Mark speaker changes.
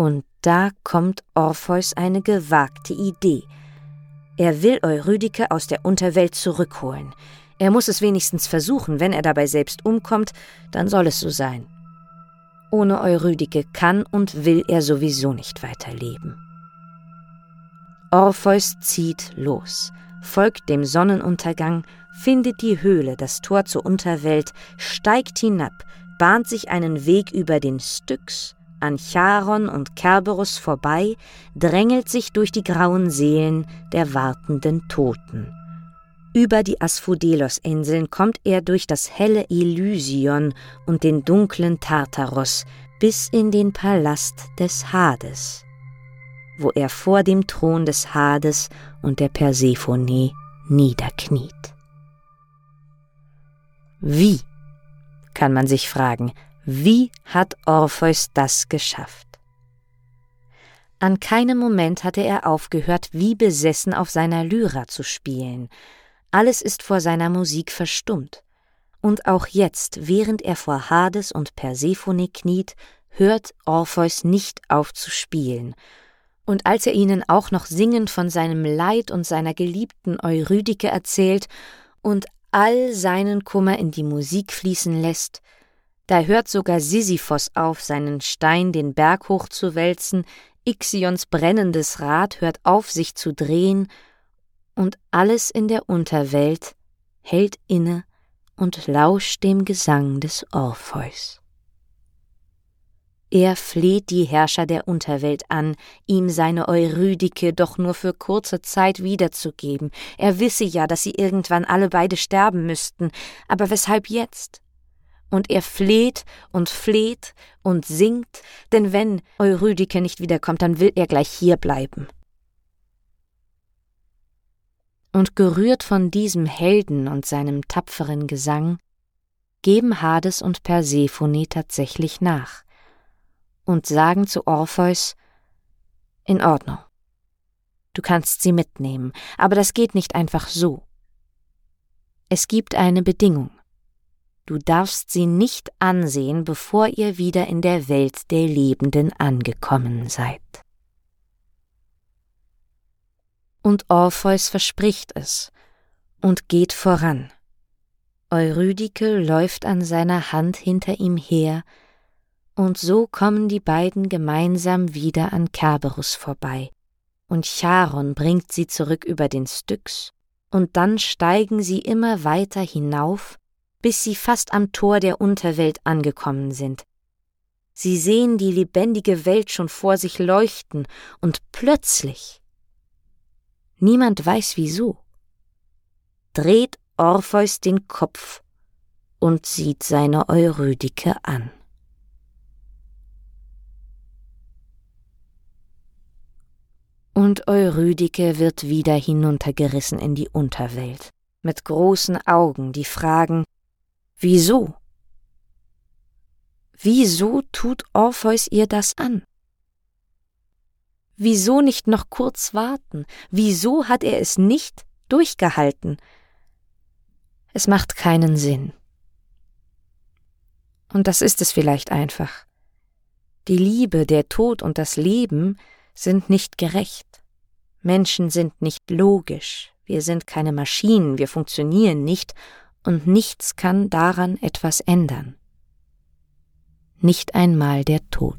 Speaker 1: Und da kommt Orpheus eine gewagte Idee. Er will Eurydike aus der Unterwelt zurückholen. Er muss es wenigstens versuchen, wenn er dabei selbst umkommt, dann soll es so sein. Ohne Eurydike kann und will er sowieso nicht weiterleben. Orpheus zieht los, folgt dem Sonnenuntergang, findet die Höhle, das Tor zur Unterwelt, steigt hinab, bahnt sich einen Weg über den Styx, an Charon und Kerberus vorbei, drängelt sich durch die grauen Seelen der wartenden Toten. Über die Asphodelos-Inseln kommt er durch das helle Elysion und den dunklen Tartaros bis in den Palast des Hades wo er vor dem Thron des Hades und der Persephone niederkniet. Wie, kann man sich fragen, wie hat Orpheus das geschafft? An keinem Moment hatte er aufgehört, wie besessen auf seiner Lyra zu spielen. Alles ist vor seiner Musik verstummt. Und auch jetzt, während er vor Hades und Persephone kniet, hört Orpheus nicht auf zu spielen, und als er ihnen auch noch singend von seinem Leid und seiner geliebten Eurydike erzählt und all seinen Kummer in die Musik fließen lässt, da hört sogar Sisyphos auf, seinen Stein den Berg hochzuwälzen, Ixions brennendes Rad hört auf, sich zu drehen, und alles in der Unterwelt hält inne und lauscht dem Gesang des Orpheus. Er fleht die Herrscher der Unterwelt an, ihm seine Eurydike doch nur für kurze Zeit wiederzugeben. Er wisse ja, dass sie irgendwann alle beide sterben müssten, aber weshalb jetzt? Und er fleht und fleht und singt, denn wenn Eurydike nicht wiederkommt, dann will er gleich hier bleiben. Und gerührt von diesem Helden und seinem tapferen Gesang, geben Hades und Persephone tatsächlich nach und sagen zu Orpheus In Ordnung. Du kannst sie mitnehmen, aber das geht nicht einfach so. Es gibt eine Bedingung. Du darfst sie nicht ansehen, bevor ihr wieder in der Welt der Lebenden angekommen seid. Und Orpheus verspricht es und geht voran. Eurydike läuft an seiner Hand hinter ihm her, und so kommen die beiden gemeinsam wieder an Kerberus vorbei, und Charon bringt sie zurück über den Styx, und dann steigen sie immer weiter hinauf, bis sie fast am Tor der Unterwelt angekommen sind. Sie sehen die lebendige Welt schon vor sich leuchten, und plötzlich, niemand weiß wieso, dreht Orpheus den Kopf und sieht seine Eurydike an. Und Eurydike wird wieder hinuntergerissen in die Unterwelt, mit großen Augen, die fragen, wieso? Wieso tut Orpheus ihr das an? Wieso nicht noch kurz warten? Wieso hat er es nicht durchgehalten? Es macht keinen Sinn. Und das ist es vielleicht einfach. Die Liebe, der Tod und das Leben sind nicht gerecht. Menschen sind nicht logisch, wir sind keine Maschinen, wir funktionieren nicht, und nichts kann daran etwas ändern. Nicht einmal der Tod.